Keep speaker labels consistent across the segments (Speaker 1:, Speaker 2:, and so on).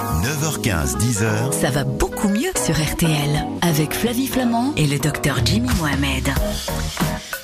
Speaker 1: 9h15, 10h,
Speaker 2: Ça va beaucoup mieux sur RTL avec Flavie Flamand et le docteur Jimmy Mohamed.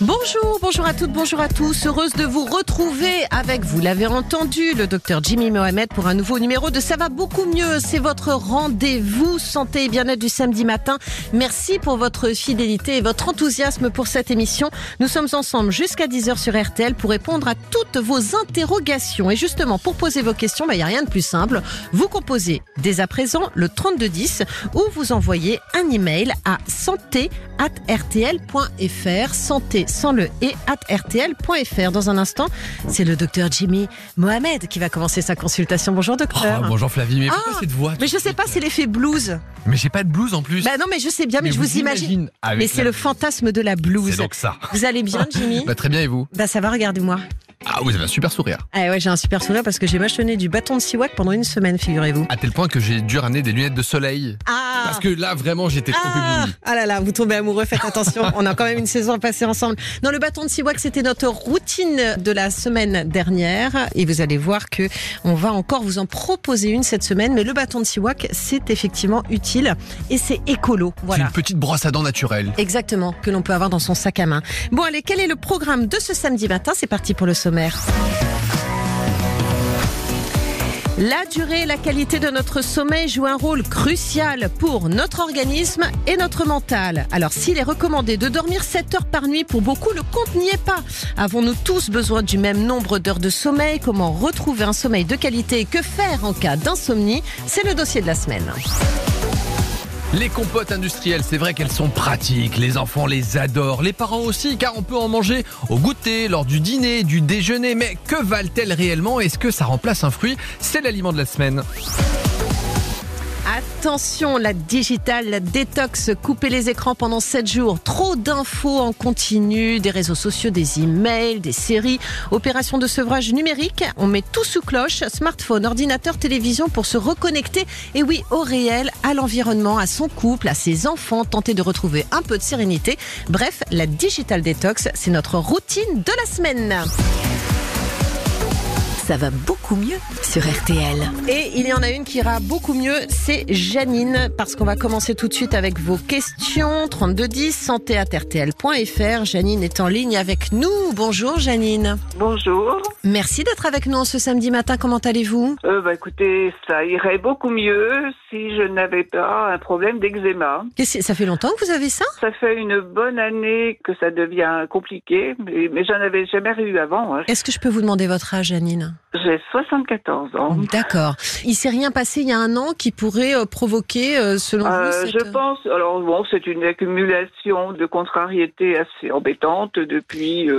Speaker 3: Bonjour, bonjour à toutes, bonjour à tous. Heureuse de vous retrouver avec, vous l'avez entendu, le docteur Jimmy Mohamed pour un nouveau numéro de Ça va beaucoup mieux. C'est votre rendez-vous santé et bien-être du samedi matin. Merci pour votre fidélité et votre enthousiasme pour cette émission. Nous sommes ensemble jusqu'à 10h sur RTL pour répondre à toutes vos interrogations. Et justement, pour poser vos questions, il n'y a rien de plus simple. Vous composez dès à présent le 3210 ou vous envoyez un email à santé at rtl.fr. Santé sans le et at rtl.fr. Dans un instant, c'est le docteur Jimmy Mohamed qui va commencer sa consultation. Bonjour docteur.
Speaker 4: Oh, bonjour Flavie, mais pourquoi
Speaker 3: Ah,
Speaker 4: cette voix
Speaker 3: Mais je sais pas, c'est l'effet blues.
Speaker 4: Mais j'ai pas de blues en plus.
Speaker 3: Bah non, mais je sais bien, mais, je vous imagine. Mais c'est le fantasme de la blues.
Speaker 4: C'est donc ça.
Speaker 3: Vous allez bien, Jimmy
Speaker 4: Bah, très bien et vous
Speaker 3: Bah ça va, regardez-moi.
Speaker 4: Ah, vous avez un super sourire.
Speaker 3: Ah ouais, j'ai un super sourire parce que j'ai mâchonné du bâton de siwak pendant une semaine, figurez-vous.
Speaker 4: À tel point que j'ai dû ramener des lunettes de soleil.
Speaker 3: Ah
Speaker 4: Parce que là, vraiment, j'étais trop
Speaker 3: ah, ah là là, vous tombez amoureux, faites attention. On a quand même une saison à passer ensemble. Non, le bâton de Siwak, c'était notre routine de la semaine dernière. Et vous allez voir que on va encore vous en proposer une cette semaine. Mais le bâton de Siwak, c'est effectivement utile et c'est écolo.
Speaker 4: C'est
Speaker 3: Voilà.
Speaker 4: une petite brosse à dents naturelle.
Speaker 3: Exactement, que l'on peut avoir dans son sac à main. Bon, allez, quel est le programme de ce samedi matin? C'est parti pour le La durée et la qualité de notre sommeil jouent un rôle crucial pour notre organisme et notre mental. Alors s'il est recommandé de dormir 7 heures par nuit, pour beaucoup le compte n'y est pas. Avons-nous tous besoin du même nombre d'heures de sommeil? Comment retrouver un sommeil de qualité que faire en cas d'insomnie? C'est le dossier de la semaine.
Speaker 4: Les compotes industrielles, c'est vrai qu'elles sont pratiques. Les enfants les adorent. Les parents aussi, car on peut en manger au goûter, lors du dîner, du déjeuner. Mais que valent-elles réellement? Est-ce que ça remplace un fruit? C'est l'aliment de la semaine.
Speaker 3: Attention, la digitale, la détox, couper les écrans pendant 7 jours. Trop d'infos en continu, des réseaux sociaux, des emails, des séries. Opération de sevrage numérique, on met tout sous cloche, smartphone, ordinateur, télévision pour se reconnecter. Et oui, au réel, à l'environnement, à son couple, à ses enfants, tenter de retrouver un peu de sérénité. Bref, la digital détox, c'est notre routine de la semaine.
Speaker 2: Ça va beaucoup mieux sur RTL.
Speaker 3: Et il y en a une qui ira beaucoup mieux, c'est Janine, parce qu'on va commencer tout de suite avec vos questions. 3210, santé.rtl.fr. Janine est en ligne avec nous. Bonjour Janine.
Speaker 5: Bonjour.
Speaker 3: Merci d'être avec nous ce samedi matin. Comment allez-vous?
Speaker 5: Euh, bah, écoutez, ça irait beaucoup mieux si je n'avais pas un problème d'eczéma.
Speaker 3: Ça fait longtemps que vous avez ça?
Speaker 5: Ça fait une bonne année que ça devient compliqué, mais, mais j'en avais jamais eu avant. hein.
Speaker 3: Est-ce que je peux vous demander votre âge, Janine?
Speaker 5: J'ai 74 ans.
Speaker 3: D'accord. Il s'est rien passé il y a un an qui pourrait euh, provoquer, euh, selon
Speaker 5: Euh,
Speaker 3: vous, cette-
Speaker 5: je pense, alors bon, c'est une accumulation de contrariétés assez embêtantes depuis euh,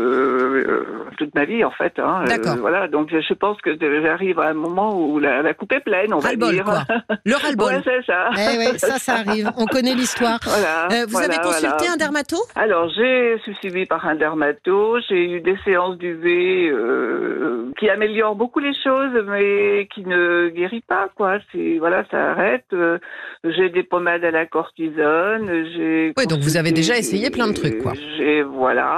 Speaker 5: euh, toute ma vie en fait. Hein. Euh,
Speaker 3: D'accord.
Speaker 5: voilà, donc je pense que j'arrive à un moment où la, la coupe est pleine, on va
Speaker 3: Ras-le-bol,
Speaker 5: dire.
Speaker 3: quoi. Le ras-le-bol.
Speaker 5: Ouais, c'est ça.
Speaker 3: Eh ouais, ça, ça arrive. On connaît l'histoire.
Speaker 5: Voilà,
Speaker 3: Euh, vous
Speaker 5: voilà,
Speaker 3: avez consulté
Speaker 5: voilà.
Speaker 3: un dermato?
Speaker 5: Alors, j'ai suis suivie par un dermato, j'ai eu des séances d'UV euh, qui améliorent beaucoup les choses, mais qui ne guérit pas, quoi. C'est voilà, ça arrête. Euh, j'ai des pommades à la cortisone. J'ai
Speaker 3: Oui, donc vous avez déjà essayé plein de trucs, quoi.
Speaker 5: J'ai voilà,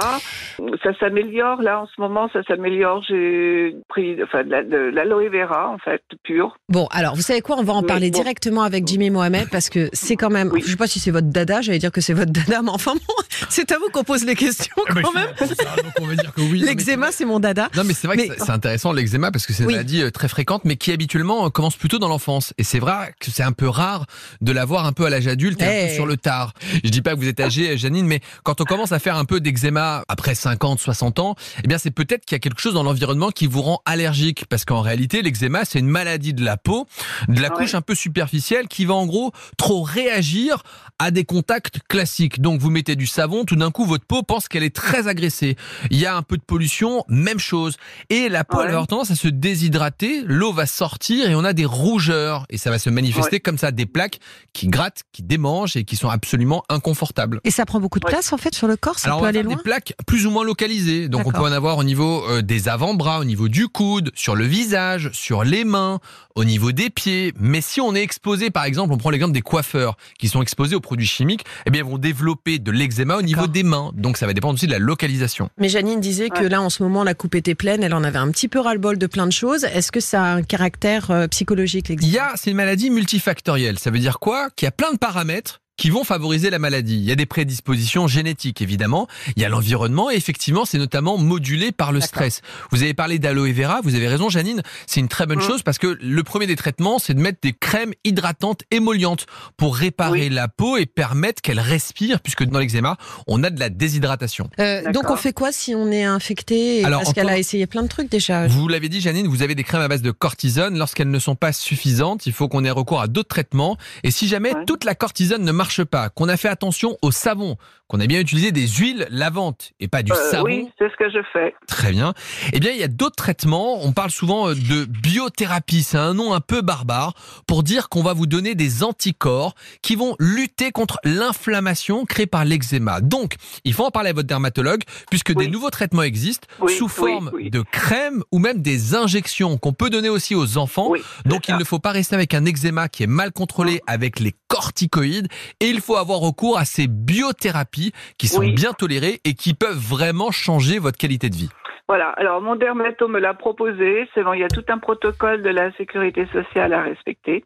Speaker 5: ça s'améliore là en ce moment, ça s'améliore. J'ai pris enfin de la- de l'aloe vera en fait pure.
Speaker 3: Bon, alors, vous savez quoi? On va en parler
Speaker 5: bon.
Speaker 3: directement avec Jimmy Mohamed parce que c'est quand même.
Speaker 5: Oui.
Speaker 3: Je sais pas si c'est votre dada, j'allais dire que c'est votre dada, mais enfin bon, c'est à vous qu'on pose les questions
Speaker 4: Ah
Speaker 3: quand même.
Speaker 4: je- ça, donc on va dire que oui. Non, mais
Speaker 3: L'eczéma, c'est mon dada.
Speaker 4: Non mais c'est vrai
Speaker 3: Mais-
Speaker 4: que c'est- c'est intéressant parce que c'est une
Speaker 3: Oui.
Speaker 4: maladie euh, très fréquente mais qui habituellement euh, commence plutôt dans l'enfance et c'est vrai que c'est un peu rare de l'avoir un peu à l'âge adulte et un
Speaker 3: Eh.
Speaker 4: peu sur le tard. Je dis pas que vous êtes âgée Janine mais quand on commence à faire un peu d'eczéma après 50 60 ans, eh bien c'est peut-être qu'il y a quelque chose dans l'environnement qui vous rend allergique parce qu'en réalité l'eczéma c'est une maladie de la peau, de la couche un peu superficielle qui va en gros trop réagir à des contacts classiques. Donc vous mettez du savon, tout d'un coup votre peau pense qu'elle est très agressée. Il y a un peu de pollution, même chose. Et la peau
Speaker 5: Ouais.
Speaker 4: elle va avoir tendance à se déshydrater, l'eau va sortir et on a des rougeurs et ça va se manifester comme ça, des plaques qui grattent, qui démangent et qui sont absolument inconfortables.
Speaker 3: Et ça prend beaucoup de
Speaker 5: Ouais.
Speaker 3: place en fait sur le corps, ça
Speaker 4: Alors on
Speaker 3: peut
Speaker 4: va
Speaker 3: aller
Speaker 4: faire
Speaker 3: loin.
Speaker 4: des plaques plus ou moins localisées. Donc on peut en avoir au niveau euh, des avant-bras, au niveau du coude, sur le visage, sur les mains, au niveau des pieds. Mais si on est exposé, par exemple, on prend l'exemple des coiffeurs qui sont exposés aux produits chimiques, eh bien ils vont développer de l'eczéma au niveau des mains. Donc ça va dépendre aussi de la localisation.
Speaker 3: Mais Janine disait que là en ce moment la coupe était pleine, elle en avait un petit peu ras-le-bol de plein de choses. Est-ce que ça a un caractère euh, psychologique
Speaker 4: Il y a, c'est une maladie multifactorielle. Ça veut dire quoi? Qu'il y a plein de paramètres qui vont favoriser la maladie. Il y a des prédispositions génétiques, évidemment. Il y a l'environnement et effectivement, c'est notamment modulé par le stress. Vous avez parlé d'aloe vera, vous avez raison, Janine. C'est une très bonne
Speaker 5: Mm.
Speaker 4: chose parce que le premier des traitements, c'est de mettre des crèmes hydratantes émollientes pour réparer
Speaker 5: Oui.
Speaker 4: la peau et permettre qu'elle respire puisque dans l'eczéma, on a de la déshydratation.
Speaker 3: Euh, Donc on fait quoi si on est infecté?
Speaker 4: Alors,
Speaker 3: Parce qu'elle a essayé plein de trucs déjà.
Speaker 4: Vous l'avez dit, Janine, vous avez des crèmes à base de cortisone. Lorsqu'elles ne sont pas suffisantes, il faut qu'on ait recours à d'autres traitements. Et si jamais
Speaker 5: Ouais.
Speaker 4: toute la cortisone ne marche qu'on a fait attention au savon, qu'on a bien utilisé des huiles lavantes et pas du
Speaker 5: Euh,
Speaker 4: savon,
Speaker 5: oui, c'est ce que je fais.
Speaker 4: très bien. Eh bien, il y a d'autres traitements. On parle souvent euh, de biothérapie. C'est un nom un peu barbare pour dire qu'on va vous donner des anticorps qui vont lutter contre l'inflammation créée par l'eczéma. Donc, il faut en parler à votre dermatologue puisque
Speaker 5: Oui.
Speaker 4: des nouveaux traitements existent
Speaker 5: Oui,
Speaker 4: sous forme
Speaker 5: oui.
Speaker 4: de crème ou même des injections qu'on peut donner aussi aux enfants. Donc il ne faut pas rester avec un eczéma qui est mal contrôlé avec les corticoïdes et il faut avoir recours à ces biothérapies qui sont
Speaker 5: Oui.
Speaker 4: bien tolérées et qui peuvent vraiment changer votre qualité de vie.
Speaker 5: Voilà. Alors, mon dermato me l'a proposé. C'est bon, il y a tout un protocole de la sécurité sociale à respecter.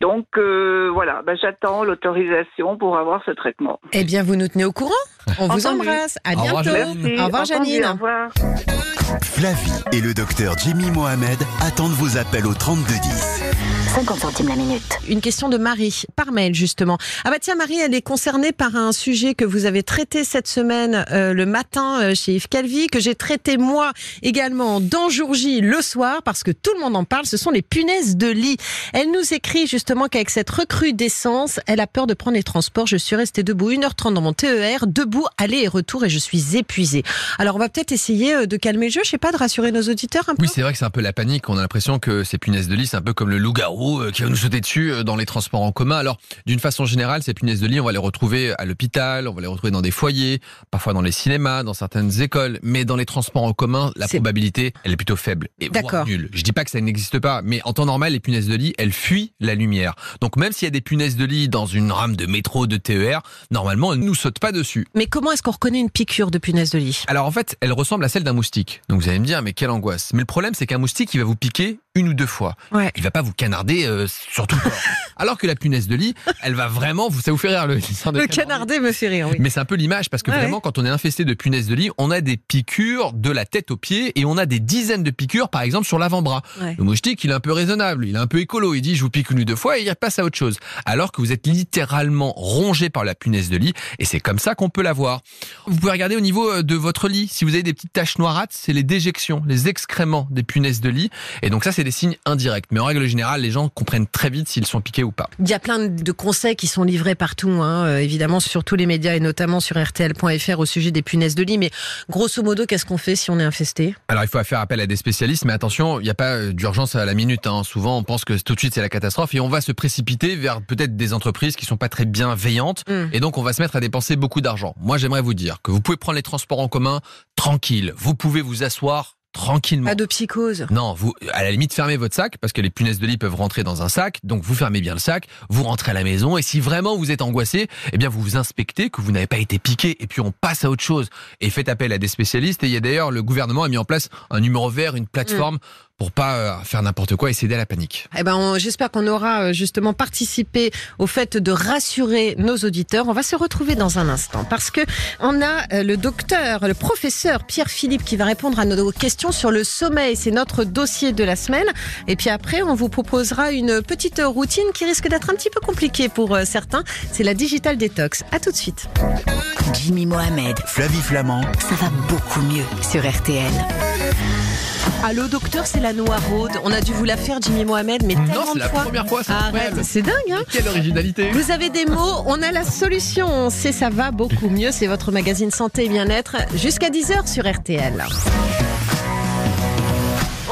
Speaker 5: Donc, euh, voilà, ben, j'attends l'autorisation pour avoir ce traitement.
Speaker 3: Eh bien, vous nous tenez au courant. On vous
Speaker 5: Entendu.
Speaker 3: embrasse. À
Speaker 4: Au revoir,
Speaker 3: bientôt.
Speaker 4: Janine.
Speaker 5: Merci.
Speaker 3: Au revoir,
Speaker 5: Entendu,
Speaker 3: Janine.
Speaker 5: Au revoir.
Speaker 1: Flavie et le docteur Jimmy Mohamed attendent vos appels au 3210.
Speaker 2: 50 centimes la minute.
Speaker 3: Une question de Marie, par mail justement. Ah bah tiens, Marie, elle est concernée par un sujet que vous avez traité cette semaine euh, le matin euh, chez Yves Calvi, que j'ai traité moi également dans Jour J le soir, parce que tout le monde en parle, ce sont les punaises de lit. Elle nous écrit justement qu'avec cette recrudescence, elle a peur de prendre les transports. Je suis restée debout 1h30 dans mon TER, debout, aller et retour, et je suis épuisée. Alors on va peut-être essayer euh, de calmer le jeu, je sais pas, de rassurer nos auditeurs un peu.
Speaker 4: Oui, c'est vrai que c'est un peu la panique. On a l'impression que ces punaises de lit, c'est un peu comme le loup-garou euh, qui va nous sauter dessus euh, dans les transports en commun. Alors, d'une façon générale, ces punaises de lit, on va les retrouver à l'hôpital, on va les retrouver dans des foyers, parfois dans les cinémas, dans certaines écoles. Mais dans les transports en commun, la probabilité, elle est plutôt faible et voire
Speaker 3: D'accord.
Speaker 4: nulle. Je dis pas que ça n'existe pas, mais en temps normal, les punaises de lit, elles fuient la lumière. Donc, même s'il y a des punaises de lit dans une rame de métro, de TER, normalement, elles nous sautent pas dessus.
Speaker 3: Mais comment est-ce qu'on reconnaît une piqûre de punaise de lit?
Speaker 4: Alors en fait, elle ressemble à celle d'un moustique. Donc vous allez me dire, mais quelle angoisse. Mais le problème, c'est qu'un moustique, il va vous piquer une ou deux fois.
Speaker 3: Ouais.
Speaker 4: Il va pas vous canarder euh, sur tout le corps. Alors que la punaise de lit, elle va vraiment, vous, ça vous fait rire le, de
Speaker 3: Le
Speaker 4: canarder.
Speaker 3: me fait rire, oui.
Speaker 4: Mais c'est un peu l'image parce que
Speaker 3: Ouais,
Speaker 4: vraiment, quand on est infesté de punaises de lit, on a des piqûres de la tête aux pieds et on a des dizaines de piqûres, par exemple, sur l'avant-bras.
Speaker 3: Ouais.
Speaker 4: Le moustique, il est un peu raisonnable, il est un peu écolo. Il dit, je vous pique une ou deux fois et il passe à autre chose. Alors que vous êtes littéralement rongé par la punaise de lit et c'est comme ça qu'on peut la voir. Vous pouvez regarder au niveau euh, de votre lit. Si vous avez des petites taches noirâtres, c'est les déjections, les excréments des punaises de lit. Et donc ça, c'est des signes indirects. Mais en règle générale, les gens comprennent très vite s'ils sont piqués ou pas.
Speaker 3: Il y a plein de conseils qui sont livrés partout, hein, euh, évidemment sur tous les médias et notamment sur RTL.fr au sujet des punaises de lit. Mais grosso modo, qu'est-ce qu'on fait si on est infesté?
Speaker 4: Alors il faut faire appel à des spécialistes, mais attention, il n'y a pas euh, d'urgence à la minute. hein. Souvent, on pense que tout de suite c'est la catastrophe et on va se précipiter vers peut-être des entreprises qui sont pas très bienveillantes
Speaker 3: Mm.
Speaker 4: et donc on va se mettre à dépenser beaucoup d'argent. Moi, j'aimerais vous dire que vous pouvez prendre les transports en commun tranquille. Vous pouvez vous asseoir tranquillement.
Speaker 3: Pas de psychose.
Speaker 4: Non, vous, à la limite, fermez votre sac parce que les punaises de lit peuvent rentrer dans un sac. Donc, vous fermez bien le sac, vous rentrez à la maison et si vraiment vous êtes angoissé, eh bien, vous vous inspectez que vous n'avez pas été piqué et puis on passe à autre chose et faites appel à des spécialistes. Et il y a d'ailleurs, le gouvernement a mis en place un numéro vert, une plateforme pour pas euh, faire n'importe quoi et céder à la panique.
Speaker 3: Eh ben, j'espère qu'on aura euh, justement participé au fait de rassurer nos auditeurs. On va se retrouver dans un instant parce que on a euh, le docteur, le professeur Pierre Philippe qui va répondre à nos questions sur le sommeil. C'est notre dossier de la semaine. Et puis après, on vous proposera une petite routine qui risque d'être un petit peu compliquée pour certains. C'est la digital détox. À tout de suite.
Speaker 2: Jimmy Mohamed,
Speaker 1: Flavie Flamand,
Speaker 2: ça va beaucoup mieux sur RTL.
Speaker 3: Allô docteur, c'est la noiraude. On a dû vous la faire, Jimmy Mohamed, mais
Speaker 4: Non,
Speaker 3: tellement
Speaker 4: c'est
Speaker 3: de
Speaker 4: la
Speaker 3: fois.
Speaker 4: première fois, c'est
Speaker 3: Arrête, c'est dingue, hein
Speaker 4: Quelle originalité
Speaker 3: Vous avez des mots, on a la solution. On sait ça va beaucoup mieux. C'est votre magazine santé et bien-être jusqu'à 10h sur RTL.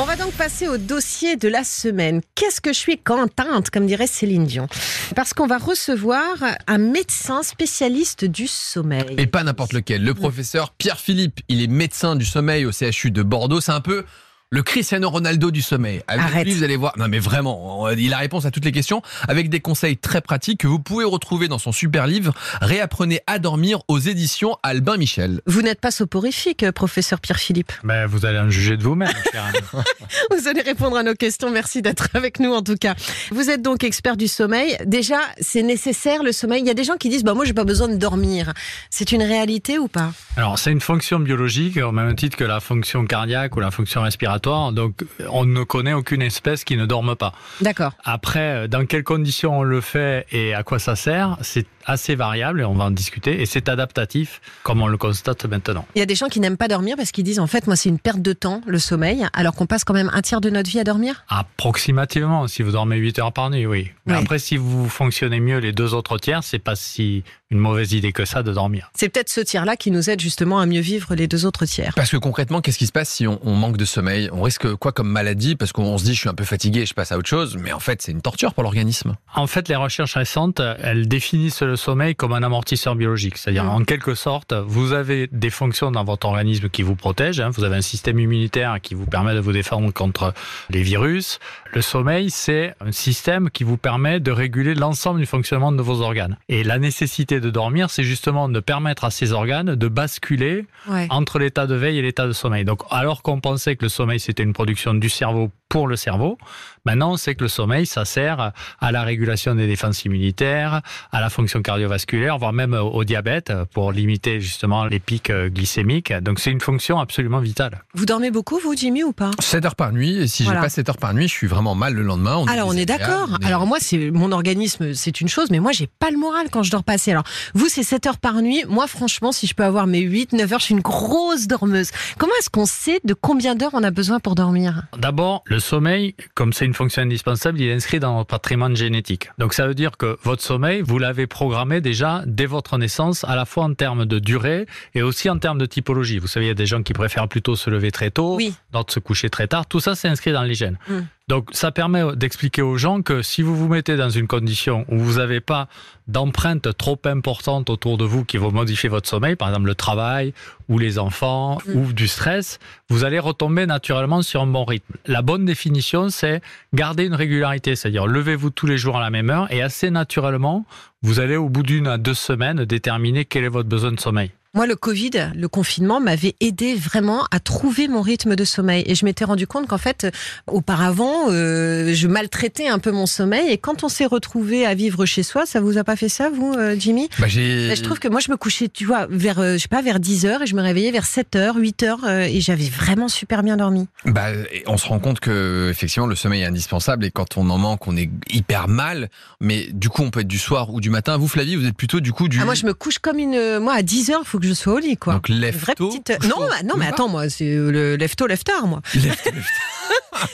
Speaker 3: On va donc passer au dossier de la semaine. Qu'est-ce que je suis contente, comme dirait Céline Dion? Parce qu'on va recevoir un médecin spécialiste du sommeil.
Speaker 4: Et pas n'importe lequel. Le professeur Pierre Philippe, il est médecin du sommeil au CHU de Bordeaux. C'est un peu, Le Cristiano Ronaldo du sommeil. Avec
Speaker 3: Arrête.
Speaker 4: lui, vous allez voir. Non, mais vraiment, il a réponse à toutes les questions avec des conseils très pratiques que vous pouvez retrouver dans son super livre Réapprenez à dormir aux éditions Albin Michel.
Speaker 3: Vous n'êtes pas soporifique, euh, professeur Pierre-Philippe.
Speaker 6: Ben, vous allez en juger de vous-même.
Speaker 3: Vous allez répondre à nos questions. Merci d'être avec nous en tout cas. Vous êtes donc expert du sommeil. Déjà, c'est nécessaire le sommeil. Il y a des gens qui disent bah moi j'ai pas besoin de dormir. C'est une réalité ou pas?
Speaker 6: Alors, c'est une fonction biologique, au même titre que la fonction cardiaque ou la fonction respiratoire. Donc, on ne connaît aucune espèce qui ne dorme pas.
Speaker 3: D'accord.
Speaker 6: Après, dans quelles conditions on le fait et à quoi ça sert, c'est assez variable et on va en discuter. Et c'est adaptatif, comme on le constate maintenant.
Speaker 3: Il y a des gens qui n'aiment pas dormir parce qu'ils disent en fait moi c'est une perte de temps le sommeil alors qu'on passe quand même un tiers de notre vie à dormir?
Speaker 6: Approximativement, si vous dormez 8 heures par nuit, oui. Mais
Speaker 3: Ouais.
Speaker 6: après, si vous fonctionnez mieux les deux autres tiers, c'est pas si une mauvaise idée que ça de dormir.
Speaker 3: C'est peut-être ce tiers là qui nous aide justement à mieux vivre les deux autres tiers.
Speaker 4: Parce que concrètement, qu'est-ce qui se passe si on, on manque de sommeil? On risque quoi comme maladie? Parce qu'on se dit, je suis un peu fatigué, je passe à autre chose. Mais en fait, c'est une torture pour l'organisme.
Speaker 6: En fait, les recherches récentes, elles définissent le sommeil comme un amortisseur biologique. C'est-à-dire,
Speaker 3: Mm.
Speaker 6: en quelque sorte, vous avez des fonctions dans votre organisme qui vous protègent. hein. Vous avez un système immunitaire qui vous permet de vous défendre contre les virus. Le sommeil, c'est un système qui vous permet de réguler l'ensemble du fonctionnement de vos organes. Et la nécessité de dormir, c'est justement de permettre à ces organes de basculer
Speaker 3: Ouais.
Speaker 6: entre l'état de veille et l'état de sommeil. Donc, alors qu'on pensait que le sommeil, c'était une production du cerveau pour le cerveau, maintenant, on sait que le sommeil, ça sert à la régulation des défenses immunitaires, à la fonction cardiovasculaire, voire même au au diabète, pour limiter justement les pics euh, glycémiques. Donc, c'est une fonction absolument vitale.
Speaker 3: Vous dormez beaucoup vous Jimmy ou pas?
Speaker 4: 7 heures par nuit. Et si
Speaker 3: Voilà.
Speaker 4: j'ai pas 7 heures par nuit, je suis vraiment mal le lendemain. On
Speaker 3: Alors on est d'accord.
Speaker 4: est-
Speaker 3: Alors moi c'est mon organisme c'est une chose mais moi j'ai pas le moral quand je dors pas assez. Alors vous c'est 7 heures par nuit. Moi franchement si je peux avoir mes 8 9 heures je suis une grosse dormeuse. Comment est-ce qu'on sait de combien d'heures on a besoin pour dormir?
Speaker 6: D'abord, le sommeil, comme c'est une fonction indispensable, il est inscrit dans notre patrimoine génétique. Donc ça veut dire que votre sommeil, vous l'avez programmé déjà dès votre naissance, à la fois en termes de durée et aussi en termes de typologie. Vous savez, il y a des gens qui préfèrent plutôt se lever très tôt,
Speaker 3: Oui.
Speaker 6: d'autres se coucher très tard. Tout ça, c'est inscrit dans les gènes.
Speaker 3: Mm.
Speaker 6: Donc ça permet d'expliquer aux gens que si vous vous mettez dans une condition où vous n'avez pas d'empreinte trop importante autour de vous qui vont modifier votre sommeil, par exemple le travail ou les enfants
Speaker 3: Mm.
Speaker 6: ou du stress, vous allez retomber naturellement sur un bon rythme. La bonne définition, c'est garder une régularité, c'est-à-dire levez-vous tous les jours à la même heure et assez naturellement, vous allez au bout d'une à deux semaines déterminer quel est votre besoin de sommeil.
Speaker 3: Moi le Covid, le confinement m'avait aidé vraiment à trouver mon rythme de sommeil et je m'étais rendu compte qu'en fait euh, auparavant euh, je maltraitais un peu mon sommeil et quand on s'est retrouvé à vivre chez soi, ça vous a pas fait ça vous euh, Jimmy
Speaker 4: Bah,
Speaker 3: Bah, Je trouve que moi, je me couchais, tu vois, vers, euh, je sais pas, vers 10 heures et je me réveillais vers 7 heures, 8 heures euh, et j'avais vraiment super bien dormi.
Speaker 4: Bah, on se rend compte que effectivement le sommeil est indispensable et quand on en manque, on est hyper mal. Mais du coup, on peut être du soir ou du matin. Vous, Flavie, vous êtes plutôt du coup du.
Speaker 3: Ah, moi, je me couche comme une, moi, à 10 heures, il faut que je sois au lit, quoi.
Speaker 4: Donc
Speaker 3: petite.
Speaker 4: couche
Speaker 3: Non, non, mais attends, moi, c'est euh, le lève tôt, lève tard, moi.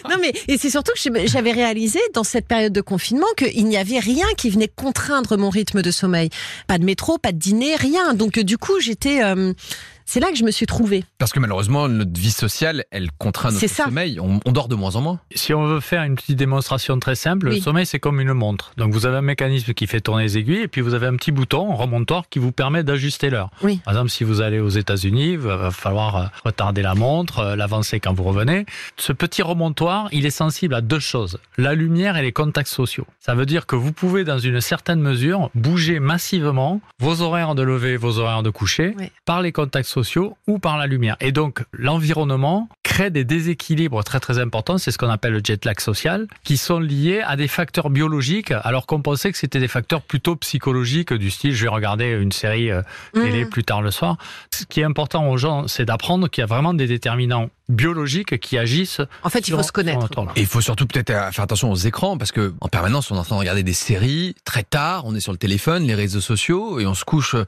Speaker 3: Non, mais et c'est surtout que j'avais réalisé dans cette période de confinement qu'il n'y avait rien qui venait contraindre mon rythme de sommeil. Pas de métro, pas de dîner, rien. Donc, euh, du coup, j'étais. euh, c'est là que je me suis trouvée.
Speaker 4: Parce que malheureusement, notre vie sociale, elle contraint notre sommeil. On, on dort de moins en moins.
Speaker 6: Si on veut faire une petite démonstration très simple,
Speaker 3: Oui.
Speaker 6: le sommeil c'est comme une montre. Donc vous avez un mécanisme qui fait tourner les aiguilles et puis vous avez un petit bouton, un remontoir qui vous permet d'ajuster l'heure.
Speaker 3: Oui.
Speaker 6: Par exemple, si vous allez aux États-Unis, il va falloir euh, retarder la montre, euh, l'avancer quand vous revenez. Ce petit remontoir, il est sensible à deux choses la lumière et les contacts sociaux. Ça veut dire que vous pouvez, dans une certaine mesure, bouger massivement vos horaires de lever, vos horaires de coucher
Speaker 3: Oui.
Speaker 6: par les contacts sociaux ou par la lumière. Et donc, l'environnement crée des déséquilibres très très importants, c'est ce qu'on appelle le jet lag social, qui sont liés à des facteurs biologiques, alors qu'on pensait que c'était des facteurs plutôt psychologiques, du style je vais regarder une série euh, télé
Speaker 3: Mhm.
Speaker 6: plus tard le soir. Ce qui est important aux gens, c'est d'apprendre qu'il y a vraiment des déterminants biologiques qui agissent.
Speaker 3: En fait, il
Speaker 6: sur-
Speaker 3: faut se connaître.
Speaker 4: Et il faut surtout peut-être euh, faire attention aux écrans parce que en permanence, on est en train de regarder des séries très tard. On est sur le téléphone, les réseaux sociaux et on se couche. euh,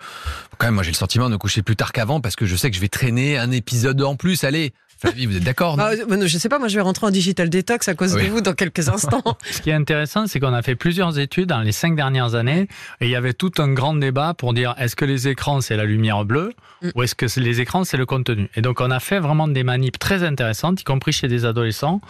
Speaker 4: Quand même, moi, j'ai le sentiment de me coucher plus tard qu'avant parce que je sais que je vais traîner un épisode en plus. Allez, Flavie, vous êtes d'accord non
Speaker 3: Ah, je sais pas, moi, je vais rentrer en digital détox à cause
Speaker 4: Oui.
Speaker 3: de vous dans quelques instants.
Speaker 6: Ce qui est intéressant, c'est qu'on a fait plusieurs études dans les cinq dernières années et il y avait tout un grand débat pour dire est-ce que les écrans c'est la lumière bleue
Speaker 3: Mm.
Speaker 6: ou est-ce que les écrans c'est le contenu? Et donc on a fait vraiment des manips très intéressantes, y compris chez des adolescents,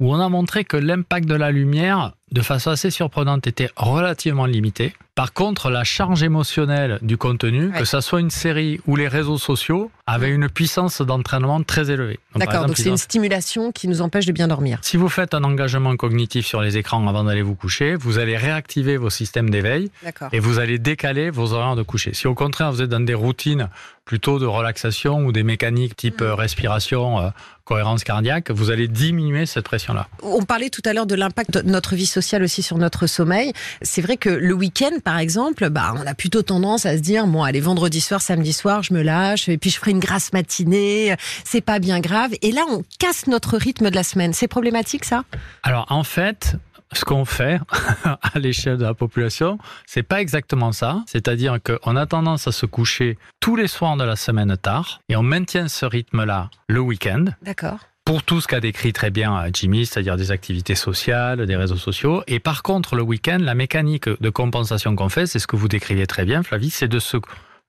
Speaker 6: où on a montré que l'impact de la lumière de façon assez surprenante, était relativement limitée. Par contre, la charge émotionnelle du contenu,
Speaker 3: Ouais.
Speaker 6: que ça soit une série ou les réseaux sociaux, avait une puissance d'entraînement très élevée.
Speaker 3: D'accord, donc c'est une stimulation qui nous empêche de bien dormir.
Speaker 6: Si vous faites un engagement cognitif sur les écrans avant d'aller vous coucher, vous allez réactiver vos systèmes d'éveil et vous allez décaler vos horaires de coucher. Si au contraire vous êtes dans des routines plutôt de relaxation ou des mécaniques type
Speaker 3: Mm.
Speaker 6: euh, respiration, euh, cohérence cardiaque, vous allez diminuer cette pression-là.
Speaker 3: On parlait tout à l'heure de l'impact de notre vie sociale aussi sur notre sommeil. C'est vrai que le week-end, par exemple, bah, on a plutôt tendance à se dire, bon, allez, vendredi soir, samedi soir, je me lâche, et puis je ferai une grasse matinée, c'est pas bien grave. Et là, on casse notre rythme de la semaine. C'est problématique, ça?
Speaker 6: Alors en fait, ce qu'on fait à l'échelle de la population, c'est pas exactement ça. C'est-à-dire qu'on a tendance à se coucher tous les soirs de la semaine tard et on maintient ce rythme-là le week-end.
Speaker 3: D'accord.
Speaker 6: pour tout ce qu'a décrit très bien euh, Jimmy, c'est-à-dire des activités sociales, des réseaux sociaux. Et par contre, le week-end, la mécanique de compensation qu'on fait, c'est ce que vous décrivez très bien, Flavie, c'est de se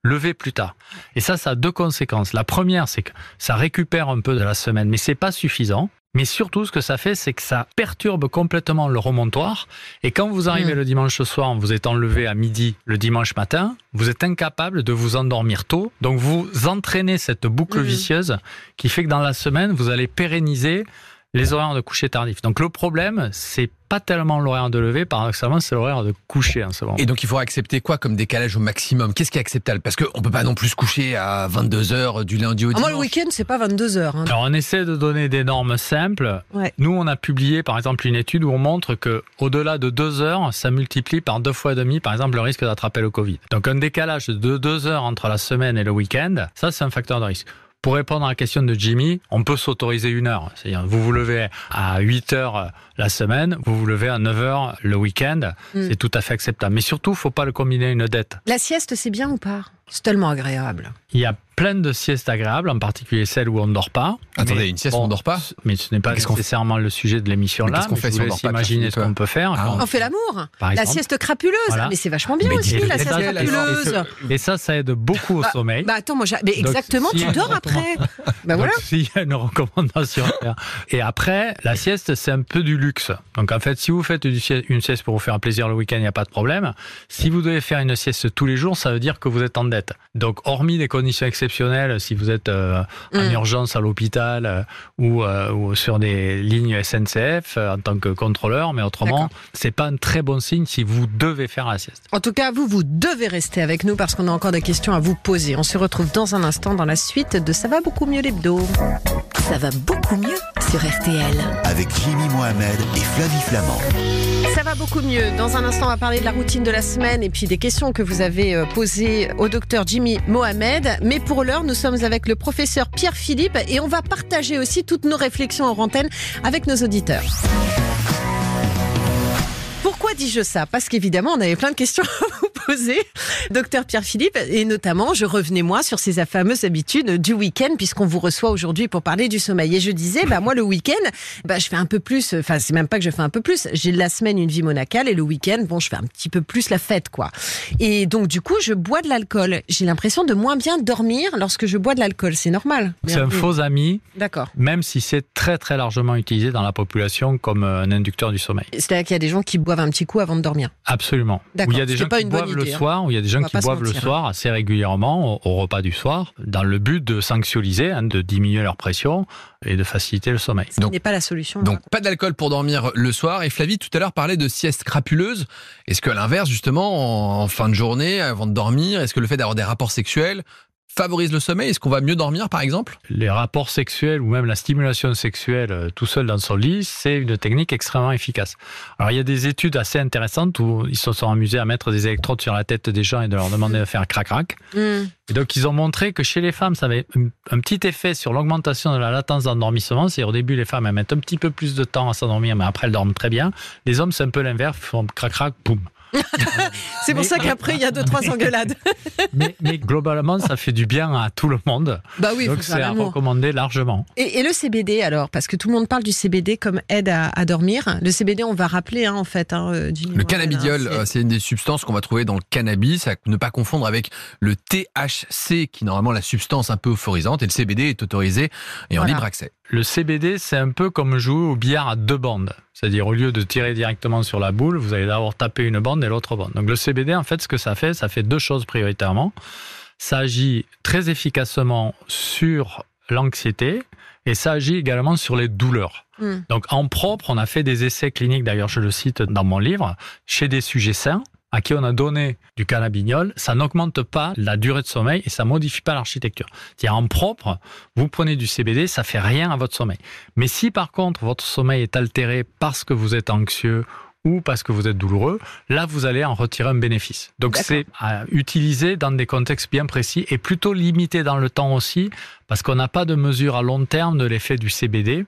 Speaker 6: lever plus tard. Et ça, ça a deux conséquences. La première, c'est que ça récupère un peu de la semaine, mais c'est pas suffisant. Mais surtout, ce que ça fait, c'est que ça perturbe complètement le remontoire. Et quand vous arrivez
Speaker 3: Mm.
Speaker 6: le dimanche soir, vous étant levé à midi le dimanche matin, vous êtes incapable de vous endormir tôt. Donc, vous entraînez cette boucle
Speaker 3: Mhm.
Speaker 6: vicieuse qui fait que dans la semaine, vous allez pérenniser les horaires de coucher tardif. Donc, le problème, c'est pas tellement l'horaire de lever, paradoxalement, c'est l'horaire de coucher en ce moment.
Speaker 4: Et donc il faut accepter quoi comme décalage au maximum? Qu'est-ce qui est acceptable? Parce qu'on peut pas non plus se coucher à 22h du lundi au
Speaker 3: Ah,
Speaker 4: dimanche.
Speaker 3: moi, le week-end, c'est pas 22 heures. hein.
Speaker 6: Alors, on essaie de donner des normes simples.
Speaker 3: Ouais.
Speaker 6: Nous, on a publié, par exemple, une étude où on montre que au-delà de deux heures, ça multiplie par deux fois et demi, par exemple, le risque d'attraper le Covid. Donc, un décalage de deux heures entre la semaine et le week-end, ça, c'est un facteur de risque. Pour répondre à la question de Jimmy, on peut s'autoriser une heure. C'est-à-dire, vous vous levez à 8 heures la semaine, vous vous levez à 9 heures le week-end.
Speaker 3: Mm.
Speaker 6: C'est tout à fait acceptable. Mais surtout, faut pas le combiner à une dette.
Speaker 3: La sieste, c'est bien ou pas? C'est tellement agréable.
Speaker 6: Il y a plein de siestes agréables, en particulier celles où on ne dort pas.
Speaker 4: Attendez,
Speaker 6: Mais
Speaker 4: une sieste où on dort pas
Speaker 6: Mais ce n'est pas nécessairement le sujet de l'émission là.
Speaker 4: qu'est-ce qu'on fait si on dort pas, Pierre
Speaker 6: imaginer ce qu'on peut faire.
Speaker 4: Ah,
Speaker 6: quand-
Speaker 3: On fait l'amour. La sieste crapuleuse.
Speaker 6: Voilà.
Speaker 3: Mais c'est vachement bien
Speaker 4: Mais
Speaker 3: aussi, la sieste crapuleuse.
Speaker 6: Et ça, ça aide beaucoup au
Speaker 3: Bah,
Speaker 6: sommeil.
Speaker 3: Bah attends, moi, mais exactement, tu
Speaker 6: a
Speaker 3: dors après. Bah
Speaker 6: Donc,
Speaker 3: voilà.
Speaker 6: s'il y a une recommandation à faire. Et après, la sieste, c'est un peu du luxe. Donc, en fait, si vous faites une sieste pour vous faire plaisir le week-end, il n'y a pas de problème. Si vous devez faire une sieste tous les jours, ça veut dire que vous êtes en dette. Donc, hormis des conditions exceptionnelles, si vous êtes euh, en
Speaker 3: Mm.
Speaker 6: urgence à l'hôpital euh, ou, euh, ou sur des lignes SNCF euh, en tant que contrôleur, mais autrement, c'est pas un très bon signe si vous devez faire la sieste.
Speaker 3: En tout cas, vous, vous devez rester avec nous parce qu'on a encore des questions à vous poser. On se retrouve dans un instant dans la suite de Ça va beaucoup mieux l'hebdo.
Speaker 2: Ça va beaucoup mieux sur RTL.
Speaker 1: Avec Jimmy Mohamed et Flavie Flamand.
Speaker 3: Ça va beaucoup mieux. Dans un instant, on va parler de la routine de la semaine et puis des questions que vous avez euh, posées au docteur Jimmy Mohamed. Mais pour l'heure, nous sommes avec le professeur Pierre Philippe et on va partager aussi toutes nos réflexions en antenne avec nos auditeurs. Pourquoi dis-je ça? Parce qu'évidemment, on avait plein de questions poser, docteur Pierre Philippe, et notamment, je revenais moi sur ces fameuses habitudes du week-end, puisqu'on vous reçoit aujourd'hui pour parler du sommeil. Et je disais, bah moi le week-end, bah je fais un peu plus. Enfin, c'est même pas que je fais un peu plus. J'ai la semaine une vie monacale et le week-end, bon, je fais un petit peu plus la fête, quoi. Et donc du coup, je bois de l'alcool. J'ai l'impression de moins bien dormir lorsque je bois de l'alcool. C'est normal.
Speaker 6: C'est un faux ami,
Speaker 3: D'accord.
Speaker 6: même si c'est très très largement utilisé dans la population comme euh, un inducteur du sommeil.
Speaker 3: C'est-à-dire qu'il y a des gens qui boivent un petit coup avant de dormir.
Speaker 6: Absolument.
Speaker 3: D'accord,
Speaker 6: il y a des gens
Speaker 3: pas
Speaker 6: qui
Speaker 3: une bonne
Speaker 6: boivent le
Speaker 3: hein.
Speaker 6: soir, où il y a des gens qui boivent le soir assez régulièrement au, au repas du soir, dans le but de sanctioniser, hein, de diminuer leur pression et de faciliter le sommeil.
Speaker 3: Ce n'est pas la solution.
Speaker 4: Donc pas d'alcool pour dormir le soir. Et Flavie tout à l'heure parlait de sieste crapuleuse. Est-ce que à l'inverse justement en, en fin de journée avant de dormir, est-ce que le fait d'avoir des rapports sexuels favorise le sommeil Est-ce qu'on va mieux dormir par exemple?
Speaker 6: Les rapports sexuels ou même la stimulation sexuelle euh, tout seul dans son lit, c'est une technique extrêmement efficace. Alors il y a des études assez intéressantes où ils se sont amusés à mettre des électrodes sur la tête des gens et de leur demander de faire crac-crac.
Speaker 3: Hmm.
Speaker 6: Et donc, ils ont montré que chez les femmes, ça avait un- petit effet sur l'augmentation de la latence d'endormissement. C'est au début, les femmes, elles mettent un petit peu plus de temps à s'endormir, mais après, elles dorment très bien. Les hommes, c'est un peu l'inverse, ils font crac-crac, boum.
Speaker 3: C'est pour
Speaker 6: Mais-
Speaker 3: ça qu'après, il y a deux, trois engueulades.
Speaker 6: Mais, mais globalement, ça fait du bien à tout le monde.
Speaker 3: Bah oui,
Speaker 6: donc, c'est à recommander largement.
Speaker 3: Et, et le CBD alors Parce que tout le monde parle du CBD comme aide à, à dormir. Le CBD, on va rappeler hein, en fait. Hein, euh, du
Speaker 4: Le cannabidiol, euh, c'est une des substances qu'on va trouver dans le cannabis, à ne pas confondre avec le THC, qui est normalement la substance un peu euphorisante, et le CBD est autorisé et en
Speaker 3: Voilà.
Speaker 4: libre accès.
Speaker 6: Le CBD, c'est un peu comme jouer au billard à deux bandes. C'est-à-dire, au lieu de tirer directement sur la boule, vous allez d'abord taper une bande et l'autre bande. Donc le CBD, en fait, ce que ça fait, ça fait deux choses prioritairement. Ça agit très efficacement sur l'anxiété et ça agit également sur les douleurs.
Speaker 3: Hmm.
Speaker 6: Donc en propre, on a fait des essais cliniques, d'ailleurs je le cite dans mon livre, chez des sujets sains à qui on a donné du cannabidiol, ça n'augmente pas la durée de sommeil et ça modifie pas l'architecture. C'est-à-dire en propre, vous prenez du CBD, ça fait rien à votre sommeil. Mais si par contre votre sommeil est altéré parce que vous êtes anxieux ou parce que vous êtes douloureux, là vous allez en retirer un bénéfice. Donc c'est à utiliser dans des contextes bien précis et plutôt limité dans le temps aussi, parce qu'on n'a pas de mesure à long terme de l'effet du CBD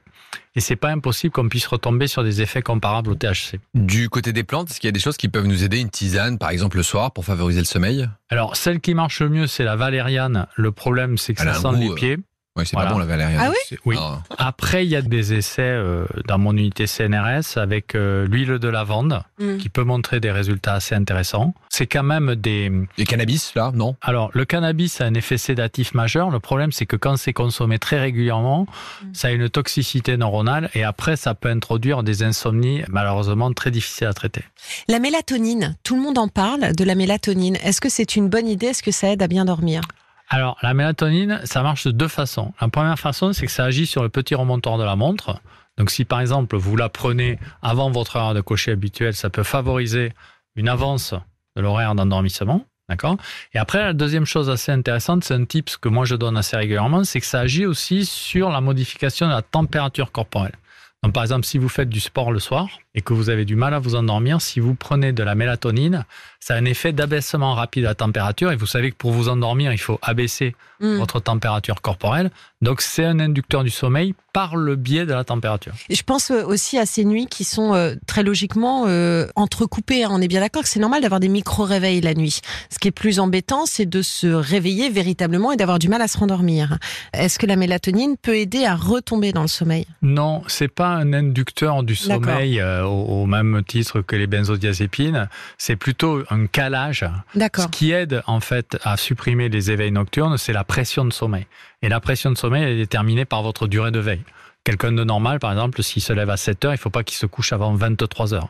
Speaker 6: et c'est pas impossible qu'on puisse retomber sur des effets comparables au THC.
Speaker 4: Du côté des plantes, est-ce qu'il y a des choses qui peuvent nous aider Une tisane, par exemple, le soir pour favoriser le sommeil?
Speaker 6: Alors celle qui marche le mieux, c'est la valériane. Le problème, c'est que
Speaker 4: Elle
Speaker 6: ça sent
Speaker 4: goût,
Speaker 6: les pieds.
Speaker 4: Oui, c'est
Speaker 6: Voilà.
Speaker 4: pas bon la.
Speaker 3: Ah oui
Speaker 4: C'est-
Speaker 6: Oui.
Speaker 4: Ah.
Speaker 6: Après, il y a des essais euh, dans mon unité CNRS avec euh, l'huile de lavande
Speaker 3: Hmm.
Speaker 6: qui peut montrer des résultats assez intéressants. C'est quand même des...
Speaker 4: Et cannabis, là, non?
Speaker 6: Alors, le cannabis a un effet sédatif majeur. Le problème, c'est que quand c'est consommé très régulièrement,
Speaker 3: Mm.
Speaker 6: ça a une toxicité neuronale et après, ça peut introduire des insomnies malheureusement très difficiles à traiter.
Speaker 3: La mélatonine, tout le monde en parle de la mélatonine. Est-ce que c'est une bonne idée? Est-ce que ça aide à bien dormir?
Speaker 6: Alors, la mélatonine, ça marche de deux façons. La première façon, c'est que ça agit sur le petit remonteur de la montre. Donc, si par exemple, vous la prenez avant votre heure de coucher habituelle, ça peut favoriser une avance de l'horaire d'endormissement. D'accord? Et après, la deuxième chose assez intéressante, c'est un tips que moi je donne assez régulièrement, c'est que ça agit aussi sur la modification de la température corporelle. Donc, par exemple, si vous faites du sport le soir et que vous avez du mal à vous endormir, si vous prenez de la mélatonine, ça a un effet d'abaissement rapide de la température. Et vous savez que pour vous endormir, il faut abaisser
Speaker 3: Hmm.
Speaker 6: votre température corporelle. Donc, c'est un inducteur du sommeil par le biais de la température.
Speaker 3: Et Je pense euh, aussi à ces nuits qui sont euh, très logiquement euh, entrecoupées. hein. On est bien d'accord que c'est normal d'avoir des micro-réveils la nuit. Ce qui est plus embêtant, c'est de se réveiller véritablement et d'avoir du mal à se rendormir. Est-ce que la mélatonine peut aider à retomber dans le sommeil?
Speaker 6: Non, c'est pas un inducteur du sommeil euh, au, même titre que les benzodiazépines. C'est plutôt un calage. Ce qui aide en fait à supprimer les éveils nocturnes, c'est la pression de sommeil. Et la pression de sommeil elle est déterminée par votre durée de veille. Quelqu'un de normal, par exemple, s'il se lève à 7 heures, il ne faut pas qu'il se couche avant 23 heures.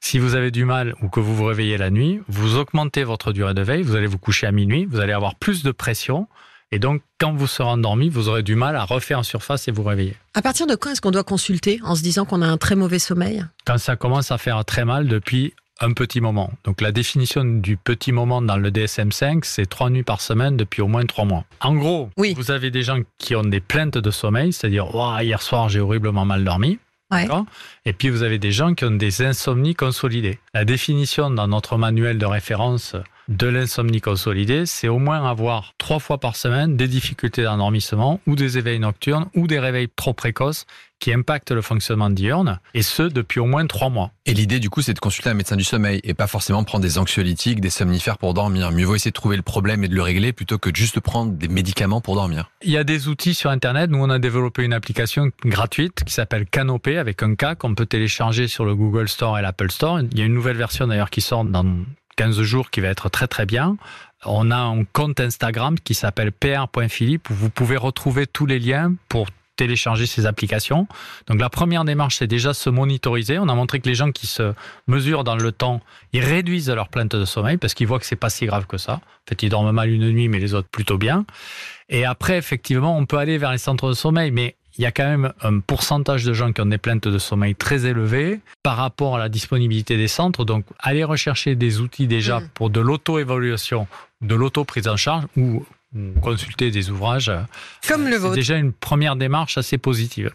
Speaker 6: Si vous avez du mal ou que vous vous réveillez la nuit, vous augmentez votre durée de veille, vous allez vous coucher à minuit, vous allez avoir plus de pression. Et donc, quand vous serez endormi, vous aurez du mal à refaire surface et vous réveiller.
Speaker 3: À partir de quand est-ce qu'on doit consulter en se disant qu'on a un très mauvais sommeil?
Speaker 6: Quand ça commence à faire très mal depuis un petit moment. Donc la définition du petit moment dans le DSM-5, c'est trois nuits par semaine depuis au moins trois mois. En gros,
Speaker 3: Oui.
Speaker 6: vous avez des gens qui ont des plaintes de sommeil, c'est-à-dire Ouah, hier soir j'ai horriblement mal dormi.
Speaker 3: Ouais.
Speaker 6: Et puis vous avez des gens qui ont des insomnies consolidées. La définition dans notre manuel de référence de l'insomnie consolidée, c'est au moins avoir trois fois par semaine des difficultés d'endormissement ou des éveils nocturnes ou des réveils trop précoces qui impactent le fonctionnement diurne, et ce depuis au moins trois mois.
Speaker 4: Et l'idée, du coup, c'est de consulter un médecin du sommeil et pas forcément prendre des anxiolytiques, des somnifères pour dormir. Mieux vaut essayer de trouver le problème et de le régler plutôt que de juste prendre des médicaments pour dormir.
Speaker 6: Il y a des outils sur Internet. Nous, on a développé une application gratuite qui s'appelle Canopé avec un K qu'on peut télécharger sur le Google Store et l'Apple Store. Il y a une nouvelle version d'ailleurs qui sort dans 15 jours qui va être très très bien. On a un compte Instagram qui s'appelle pr.philippe où vous pouvez retrouver tous les liens pour télécharger ces applications. Donc la première démarche, c'est déjà se monitoriser. On a montré que les gens qui se mesurent dans le temps, ils réduisent leur plainte de sommeil parce qu'ils voient que c'est pas si grave que ça. En fait, ils dorment mal une nuit, mais les autres plutôt bien. Et après, effectivement, on peut aller vers les centres de sommeil, mais il y a quand même un pourcentage de gens qui ont des plaintes de sommeil très élevé par rapport à la disponibilité des centres. Donc, aller rechercher des outils déjà
Speaker 3: Mm.
Speaker 6: pour de l'auto-évaluation, de l'auto-prise en charge ou consulter des ouvrages.
Speaker 3: Comme le
Speaker 6: C'est
Speaker 3: vôtre.
Speaker 6: déjà une première démarche assez positive.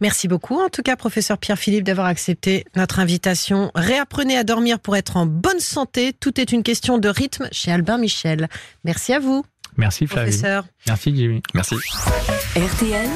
Speaker 3: Merci beaucoup, en tout cas, professeur Pierre-Philippe, d'avoir accepté notre invitation. Réapprenez à dormir pour être en bonne santé. Tout est une question de rythme chez Albin Michel. Merci à vous,
Speaker 6: Merci Flavie.
Speaker 3: professeur.
Speaker 6: Merci Jimmy.
Speaker 4: Merci.
Speaker 2: RTL,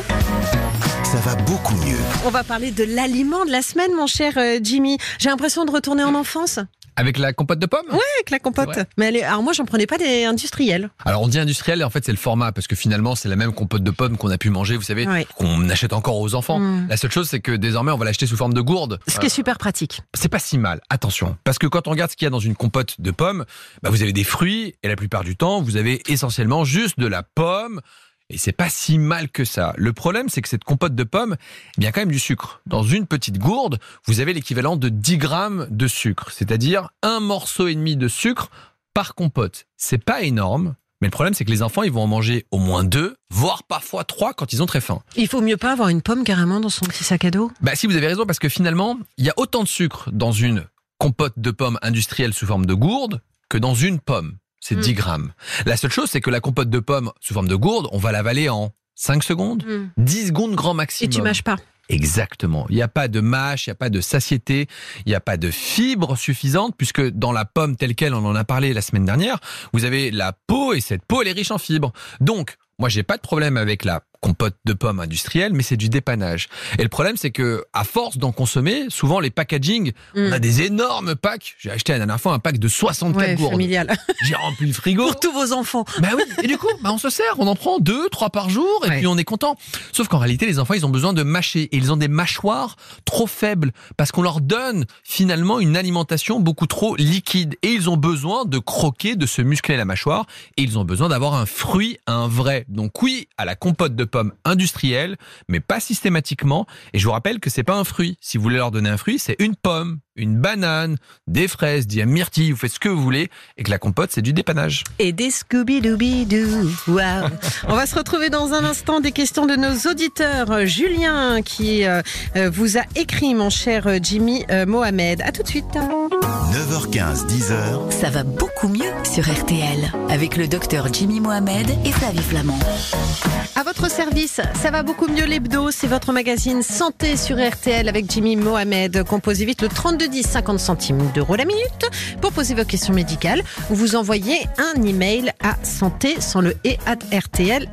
Speaker 1: Ça va beaucoup mieux.
Speaker 3: On va parler de l'aliment de la semaine, mon cher euh, Jimmy. J'ai l'impression de retourner en enfance
Speaker 4: Avec la compote de pommes
Speaker 3: avec la compote. Mais elle est- alors moi, j'en prenais pas des industriels.
Speaker 4: Alors on dit industriel et en fait c'est le format parce que finalement c'est la même compote de pommes qu'on a pu manger, vous savez,
Speaker 3: Ouais.
Speaker 4: qu'on achète encore aux enfants.
Speaker 3: Mm.
Speaker 4: La seule chose c'est que désormais on va l'acheter sous forme de gourde.
Speaker 3: Ce qui est super pratique.
Speaker 4: c'est pas si mal, attention. Parce que quand on regarde ce qu'il y a dans une compote de pommes, bah vous avez des fruits et la plupart du temps, vous avez essentiellement juste de la pomme Et c'est pas si mal que ça. Le problème, c'est que cette compote de pommes, y a quand même du sucre. Dans une petite gourde, vous avez l'équivalent de 10 grammes de sucre. C'est-à-dire un morceau et demi de sucre par compote. C'est pas énorme. Mais le problème, c'est que les enfants, ils vont en manger au moins deux, voire parfois trois quand ils ont très faim.
Speaker 3: Il faut mieux pas avoir une pomme carrément dans son petit sac à dos?
Speaker 4: Bah si vous avez raison, parce que finalement, il y a autant de sucre dans une compote de pommes industrielle sous forme de gourde que dans une pomme. C'est
Speaker 3: Mm.
Speaker 4: 10 grammes. La seule chose, c'est que la compote de pommes sous forme de gourde, on va l'avaler en 5 secondes, 10 secondes grand
Speaker 3: Et
Speaker 4: maximum.
Speaker 3: tu mâches pas.
Speaker 4: Exactement. Il n'y a pas de mâche, il n'y a pas de satiété, il n'y a pas de fibres suffisantes, puisque dans la pomme telle qu'elle, on en a parlé la semaine dernière, vous avez la peau et cette peau, elle est riche en fibres. Donc, moi, j'ai pas de problème avec la compote de pommes industrielle, mais c'est du dépannage. Et le problème, c'est que à force d'en consommer, souvent les packaging, on
Speaker 3: Mm.
Speaker 4: a des énormes packs. J'ai acheté la dernière fois un pack de 64
Speaker 3: Ouais,
Speaker 4: gourdes. J'ai rempli le frigo.
Speaker 3: Pour tous vos enfants.
Speaker 4: Bah oui, et du coup, bah on se sert, on en prend deux, trois par jour, et
Speaker 3: Ouais.
Speaker 4: puis on est content. Sauf qu'en réalité, les enfants, ils ont besoin de mâcher, et ils ont des mâchoires trop faibles, parce qu'on leur donne finalement une alimentation beaucoup trop liquide, et ils ont besoin de croquer, de se muscler la mâchoire, et ils ont besoin d'avoir un fruit, un vrai. Donc oui, à la compote de pommes industrielle, mais pas systématiquement. Et je vous rappelle que c'est pas un fruit. Si vous voulez leur donner un fruit, c'est une pomme, une banane, des fraises, des myrtilles, vous faites ce que vous voulez, et que la compote, c'est du dépannage.
Speaker 3: Et des Scooby-Dooby-Doo. Waouh. On va se retrouver dans un instant des questions de nos auditeurs. Julien qui euh, euh, vous a écrit, mon cher euh, Jimmy euh, Mohamed. À tout de suite.
Speaker 1: 9h15, 10h,
Speaker 2: Ça va beaucoup mieux sur RTL avec le docteur Jimmy Mohamed et Flavie Flamand.
Speaker 3: À votre service, ça va beaucoup mieux l'hebdo. C'est votre magazine santé sur RTL avec Jimmy Mohamed. Composez vite le 3210, 50 centimes d'euros la minute pour poser vos questions médicales. Ou vous envoyez un email à santé sans le et at rtl.fr.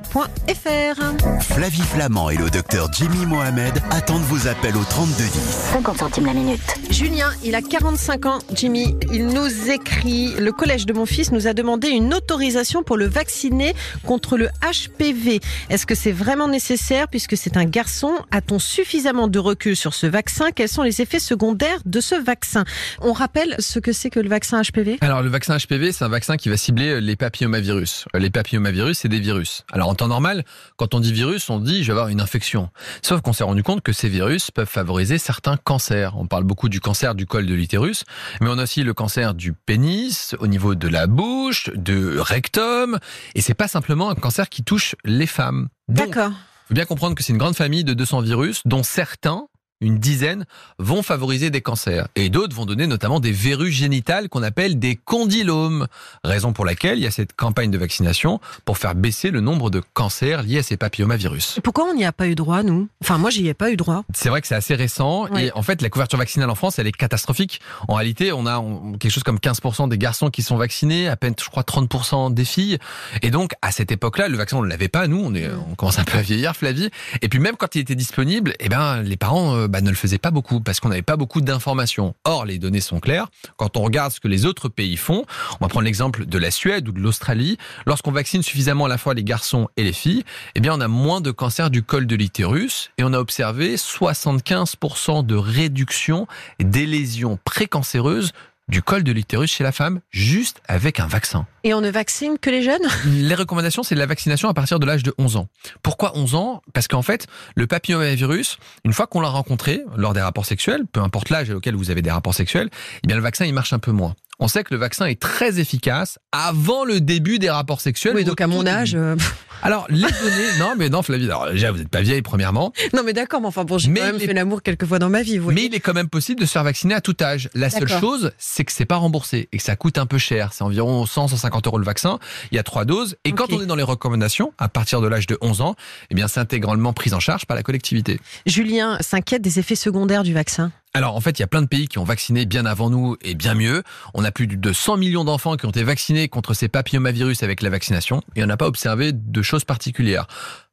Speaker 1: Flavie Flamand et le docteur Jimmy Mohamed attendent vos appels au 3210.
Speaker 2: 50 centimes la minute.
Speaker 3: Julien, il a 45 ans, Jimmy. Il nous écrit Le collège de mon fils nous a demandé une autorisation pour le vacciner contre le HPV. Est-ce que c'est vraiment nécessaire puisque c'est un garçon? A-t-on suffisamment de recul sur ce vaccin? Quels sont les effets secondaires de ce vaccin On rappelle ce que c'est que le vaccin HPV
Speaker 4: Alors le vaccin HPV, c'est un vaccin qui va cibler euh, les papillomavirus. Euh, Les papillomavirus, c'est des virus. Alors en temps normal, quand on dit virus, on dit je vais avoir une infection. Sauf qu'on s'est rendu compte que ces virus peuvent favoriser certains cancers. On parle beaucoup du cancer du col de l'utérus, mais on a aussi le cancer du pénis, au niveau de la bouche, de rectum, et c'est pas simplement un cancer qui touche les femmes.
Speaker 3: D'accord.
Speaker 4: faut bien comprendre que c'est une grande famille de 200 virus, dont certains, une dizaine, vont favoriser des cancers. Et d'autres vont donner notamment des verrues génitales qu'on appelle des condylomes. Raison pour laquelle il y a cette campagne de vaccination pour faire baisser le nombre de cancers liés à ces papillomavirus.
Speaker 3: Pourquoi on n'y a pas eu droit, nous? Enfin, moi, j'y ai pas eu droit.
Speaker 4: C'est vrai que c'est assez récent
Speaker 3: Oui.
Speaker 4: et en fait la couverture vaccinale en France elle est catastrophique. En réalité on a quelque chose comme 15% des garçons qui sont vaccinés, à peine je crois 30% des filles. Et donc à cette époque-là le vaccin on ne l'avait pas nous, on, est, on commence un peu à vieillir Flavie. Et puis même quand il était disponible, eh ben les parents euh, bah, ne le faisaient pas beaucoup parce qu'on n'avait pas beaucoup d'informations. Or les données sont claires. Quand on regarde ce que les autres pays font, on va prendre l'exemple de la Suède ou de l'Australie. Lorsqu'on vaccine suffisamment à la fois les garçons et les filles, eh on a moins de cancer du col de l'utérus et on a observé 75% de réduction des lésions précancéreuses du col de l'utérus chez la femme juste avec un vaccin.
Speaker 3: Et on ne vaccine que les jeunes?
Speaker 4: Les recommandations, c'est de la vaccination à partir de l'âge de 11 ans. Pourquoi 11 ans? Parce qu'en fait, le papillomavirus, une fois qu'on l'a rencontré lors des rapports sexuels, peu importe l'âge auquel vous avez des rapports sexuels, eh bien le vaccin il marche un peu moins. On sait que le vaccin est très efficace avant le début des rapports sexuels.
Speaker 3: Oui,
Speaker 4: ou
Speaker 3: donc à mon âge. euh,
Speaker 4: Alors les données, non mais non Flavie, alors déjà vous n'êtes pas vieille premièrement,
Speaker 3: Non, mais d'accord, mais enfin bon, j'ai quand même fait l'amour quelques fois dans ma vie, vous voyez.
Speaker 4: mais il est quand même possible de se faire vacciner à tout âge. La seule chose, c'est que c'est pas remboursé et que ça coûte un peu cher. C'est environ 100-150 euros le vaccin. Il y a trois doses. Et quand on est dans les recommandations, à partir de l'âge de 11 ans, eh bien, c'est intégralement pris en charge par la collectivité.
Speaker 3: Julien s'inquiète des effets secondaires du vaccin?
Speaker 4: Alors, en fait, il y a plein de pays qui ont vacciné bien avant nous et bien mieux. On a plus de 100 millions d'enfants qui ont été vaccinés contre ces papillomavirus avec la vaccination et on n'a pas observé de choses particulières.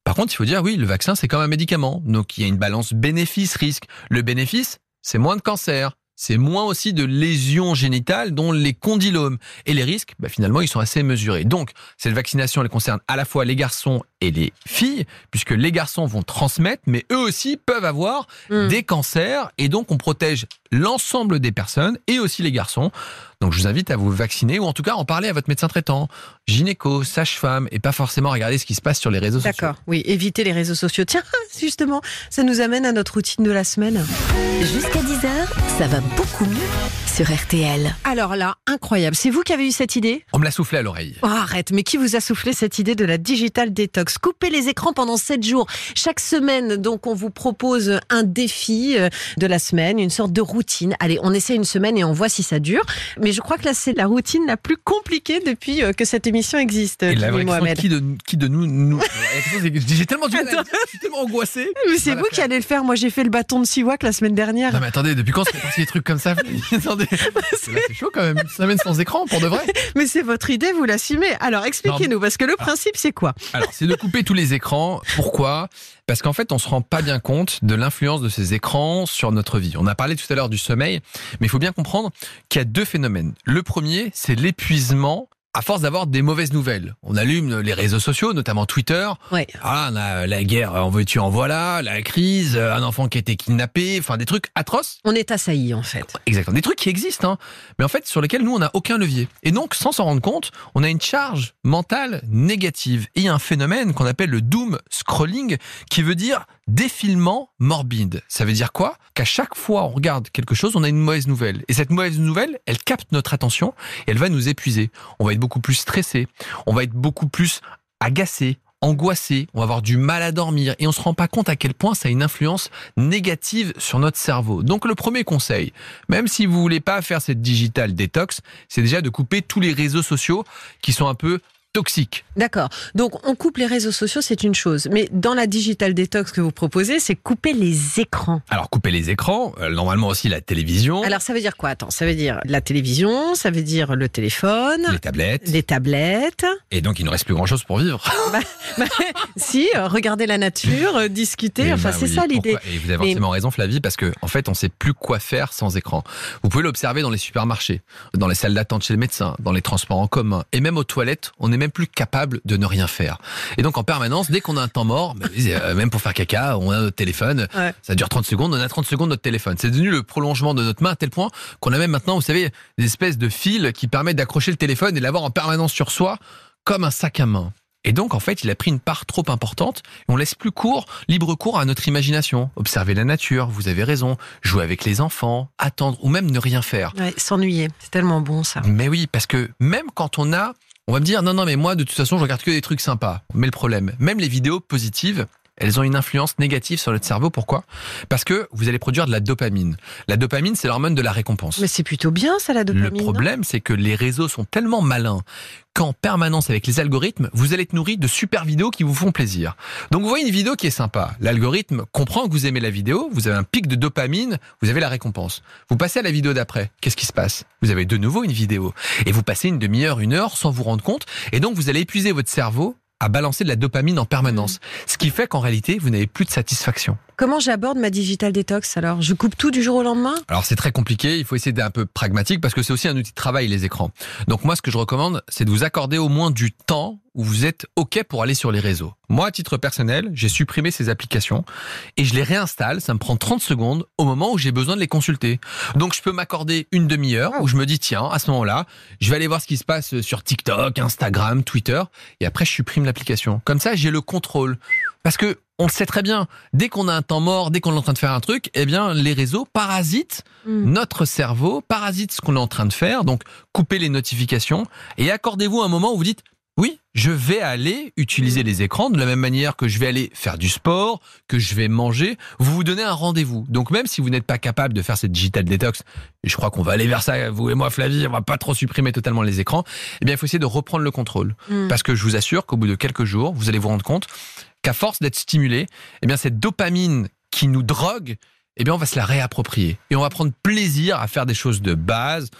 Speaker 4: Par contre, il faut dire, oui, le vaccin, c'est comme un médicament. Donc, il y a une balance bénéfice-risque. Le bénéfice, c'est moins de cancer. C'est moins aussi de lésions génitales, dont les condylomes. Et les risques, bah, finalement, ils sont assez mesurés. Donc, cette vaccination, elle concerne à la fois les garçons et les filles, puisque les garçons vont transmettre, mais eux aussi peuvent avoir
Speaker 3: Hmm.
Speaker 4: des cancers. Et donc, on protège l'ensemble des personnes et aussi les garçons. Donc, je vous invite à vous vacciner ou en tout cas en parler à votre médecin traitant, gynéco, sage-femme, et pas forcément regarder ce qui se passe sur les réseaux sociaux.
Speaker 3: D'accord, oui, évitez les réseaux sociaux. Tiens, justement, ça nous amène à notre routine de la semaine.
Speaker 2: Jusqu'à 10h, ça va beaucoup mieux sur RTL.
Speaker 3: Alors là, incroyable. C'est vous qui avez eu cette idée?
Speaker 4: On me l'a soufflé à l'oreille.
Speaker 3: Oh, arrête, mais qui vous a soufflé cette idée de la digital détox? Couper les écrans pendant 7 jours. Chaque semaine, donc, on vous propose un défi euh, de la semaine, une sorte de routine. Allez, on essaie une semaine et on voit si ça dure. Mais je crois que là, c'est la routine la plus compliquée depuis euh, que cette émission existe,
Speaker 4: Et la vraie question, qui de, qui de nous, nous... J'ai tellement du mal à dire, je suis tellement angoissé.
Speaker 3: Mais c'est vous qui allez le faire. Moi, j'ai fait le bâton de Siwak la semaine dernière.
Speaker 4: Non mais attendez, depuis quand on se fait des trucs comme ça? Attendez, c'est chaud quand même, une semaine sans écran, pour de vrai.
Speaker 3: Mais c'est votre idée, vous l'assumez. Alors, expliquez-nous, parce que le principe, c'est quoi?
Speaker 4: Alors, c'est de couper tous les écrans. Pourquoi? Parce qu'en fait, on se rend pas bien compte de l'influence de ces écrans sur notre vie. On a parlé tout à l'heure du sommeil, mais il faut bien comprendre qu'il y a deux phénomènes. Le premier, c'est l'épuisement à force d'avoir des mauvaises nouvelles. On allume les réseaux sociaux, notamment Twitter.
Speaker 3: Ouais.
Speaker 4: Ah, on a la guerre, en veux-tu, en voilà, la crise, un enfant qui a été kidnappé, enfin des trucs atroces.
Speaker 3: On est assailli, en fait.
Speaker 4: Exactement. Des trucs qui existent, hein, mais en fait sur lesquels nous on n'a aucun levier. Et donc, sans s'en rendre compte, on a une charge mentale négative. Et il y a un phénomène qu'on appelle le doom scrolling, qui veut dire défilement morbide. Ça veut dire quoi? Qu'à chaque fois on regarde quelque chose, on a une mauvaise nouvelle. Et cette mauvaise nouvelle, elle capte notre attention et elle va nous épuiser. On va être beaucoup plus stressé, on va être beaucoup plus agacé, angoissé, on va avoir du mal à dormir et on se rend pas compte à quel point ça a une influence négative sur notre cerveau. Donc le premier conseil, même si vous voulez pas faire cette digital détox, c'est déjà de couper tous les réseaux sociaux qui sont un peu toxiques.
Speaker 3: D'accord. Donc, on coupe les réseaux sociaux, c'est une chose. Mais dans la digital détox que vous proposez, c'est couper les écrans.
Speaker 4: Alors couper les écrans, euh, normalement aussi la télévision,
Speaker 3: Alors, ça veut dire quoi? Attends, ça veut dire la télévision, ça veut dire le téléphone,
Speaker 4: les tablettes,
Speaker 3: les tablettes.
Speaker 4: et donc il ne reste plus grand chose pour vivre.
Speaker 3: Bah, si, euh, regarder la nature, euh, discuter,
Speaker 4: Eh
Speaker 3: enfin,
Speaker 4: ben
Speaker 3: c'est
Speaker 4: oui,
Speaker 3: ça l'idée.
Speaker 4: Et vous avez
Speaker 3: Mais-
Speaker 4: entièrement raison, Flavie, parce que en fait, on sait plus quoi faire sans écran. Vous pouvez l'observer dans les supermarchés, dans les salles d'attente chez le médecin, dans les transports en commun, et même aux toilettes, on n'est même plus capable de ne rien faire. Et donc, en permanence, dès qu'on a un temps mort, bah, euh, même pour faire caca, on a notre téléphone.
Speaker 3: Ouais.
Speaker 4: Ça dure 30 secondes, on a 30 secondes notre téléphone. C'est devenu le prolongement de notre main à tel point qu'on a même maintenant, vous savez, des espèces de fils qui permettent d'accrocher le téléphone et l'avoir en permanence sur soi, comme un sac à main. Et donc, en fait, il a pris une part trop importante. On laisse plus court, libre cours à notre imagination. Observer la nature, vous avez raison. Jouer avec les enfants, attendre ou même ne rien faire.
Speaker 3: Ouais, s'ennuyer, c'est tellement bon ça.
Speaker 4: Mais oui, parce que même quand on a, on va me dire, non, non, mais moi, de toute façon, je regarde que des trucs sympas. Mais le problème, même les vidéos positives, elles ont une influence négative sur notre cerveau. Pourquoi? Parce que vous allez produire de la dopamine. La dopamine, c'est l'hormone de la récompense.
Speaker 3: Mais c'est plutôt bien ça, la dopamine.
Speaker 4: Le problème, c'est que les réseaux sont tellement malins qu'en permanence avec les algorithmes, vous allez être nourri de super vidéos qui vous font plaisir. Donc vous voyez une vidéo qui est sympa. L'algorithme comprend que vous aimez la vidéo, vous avez un pic de dopamine, vous avez la récompense. Vous passez à la vidéo d'après. Qu'est-ce qui se passe? Vous avez de nouveau une vidéo. Et vous passez une demi-heure, une heure sans vous rendre compte. Et donc vous allez épuiser votre cerveau à balancer de la dopamine en permanence. Ce qui fait qu'en réalité, vous n'avez plus de satisfaction.
Speaker 3: Comment j'aborde ma digital détox alors? Je coupe tout du jour au lendemain?
Speaker 4: Alors c'est très compliqué, il faut essayer d'être un peu pragmatique parce que c'est aussi un outil de travail les écrans. Donc moi ce que je recommande c'est de vous accorder au moins du temps où vous êtes OK pour aller sur les réseaux. Moi à titre personnel, j'ai supprimé ces applications et je les réinstalle, ça me prend 30 secondes au moment où j'ai besoin de les consulter. Donc je peux m'accorder une demi-heure où je me dis tiens, à ce moment-là, je vais aller voir ce qui se passe sur TikTok, Instagram, Twitter et après je supprime l'application. Comme ça, j'ai le contrôle. Parce que on le sait très bien, dès qu'on a un temps mort, dès qu'on est en train de faire un truc, eh bien les réseaux parasitent
Speaker 3: Hmm.
Speaker 4: notre cerveau, parasitent ce qu'on est en train de faire. Donc coupez les notifications et accordez-vous un moment où vous dites oui, je vais aller utiliser les écrans de la même manière que je vais aller faire du sport, que je vais manger. Vous vous donnez un rendez-vous. Donc même si vous n'êtes pas capable de faire cette digital détox, et je crois qu'on va aller vers ça, vous et moi Flavie, on va pas trop supprimer totalement les écrans, eh bien il faut essayer de reprendre le contrôle.
Speaker 3: Hmm.
Speaker 4: Parce que je vous assure qu'au bout de quelques jours, vous allez vous rendre compte qu'à force d'être stimulé, eh bien cette dopamine qui nous drogue, eh bien on va se la réapproprier et on va prendre plaisir à faire des choses de base,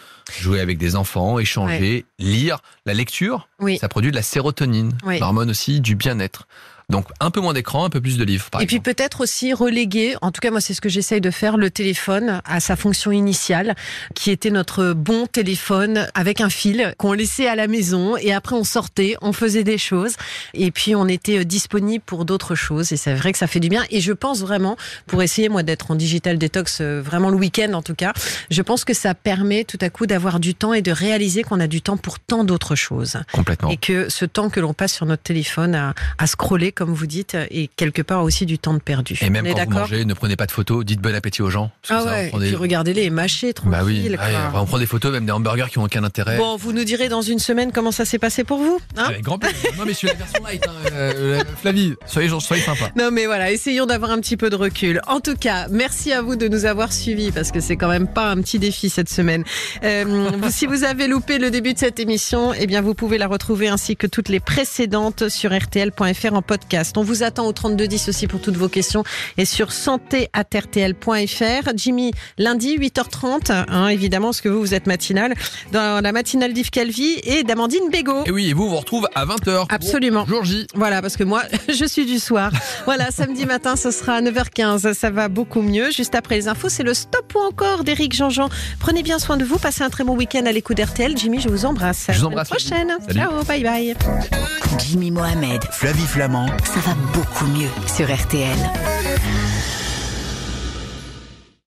Speaker 4: jouer avec des enfants, échanger, lire, la lecture,
Speaker 3: Oui.
Speaker 4: ça produit de la sérotonine,
Speaker 3: Oui.
Speaker 4: l'hormone aussi du bien-être. Donc un peu moins d'écran, un peu plus de livres. Par
Speaker 3: Et puis peut-être aussi reléguer, en tout cas moi c'est ce que j'essaye de faire, le téléphone à sa fonction initiale, qui était notre bon téléphone avec un fil qu'on laissait à la maison et après on sortait, on faisait des choses et puis on était euh, disponible pour d'autres choses et c'est vrai que ça fait du bien et je pense vraiment, pour essayer moi d'être en digital détox euh, vraiment le week-end en tout cas, je pense que ça permet tout à coup d'avoir du temps et de réaliser qu'on a du temps pour tant d'autres choses.
Speaker 4: complètement.
Speaker 3: Et que ce temps que l'on passe sur notre téléphone à, à scroller, comme vous dites, est quelque part aussi du temps de perdu.
Speaker 4: Et même quand vous mangez, ne prenez pas de photos, dites bon appétit aux gens. parce que
Speaker 3: Ah
Speaker 4: ça, on
Speaker 3: ouais, et
Speaker 4: des-
Speaker 3: regardez-les mâcher tranquille.
Speaker 4: Bah oui,
Speaker 3: quoi.
Speaker 4: ouais, on prend des photos, même des hamburgers qui n'ont aucun intérêt.
Speaker 3: Bon, vous nous direz dans une semaine comment ça s'est passé pour vous. hein
Speaker 4: Avec grand plaisir. non, suis la version light. hein, euh, Flavie, soyez, soyez sympa.
Speaker 3: non mais voilà, essayons d'avoir un petit peu de recul. En tout cas, merci à vous de nous avoir suivis parce que c'est quand même pas un petit défi cette semaine. Euh, si vous avez loupé le début de cette émission, eh bien vous pouvez la retrouver ainsi que toutes les précédentes sur rtl.fr en podcast. On vous attend au 3210 aussi pour toutes vos questions et sur santé@rtl.fr. Jimmy, lundi 8h30, hein, évidemment parce que vous vous êtes matinal dans la matinale d'Yves Calvi et d'Amandine Bégaud.
Speaker 4: Et oui, et vous, on vous retrouve à 20h.
Speaker 3: Absolument.
Speaker 4: Jour J.
Speaker 3: Voilà, parce que moi, je suis du soir. Voilà, samedi matin, ce sera à 9h15. Ça va beaucoup mieux. Juste après les infos, c'est le stop ou encore d'Éric Jean-Jean. Prenez bien soin de vous. Passez un très bon week-end à l'écoute d'RTL. Jimmy, je vous embrasse.
Speaker 4: Je vous
Speaker 3: À la
Speaker 4: embrasse,
Speaker 3: prochaine.
Speaker 4: Salut.
Speaker 3: Ciao, bye bye.
Speaker 2: Jimmy Mohamed,
Speaker 1: Flavie Flamand.
Speaker 2: Ça va beaucoup mieux sur RTL.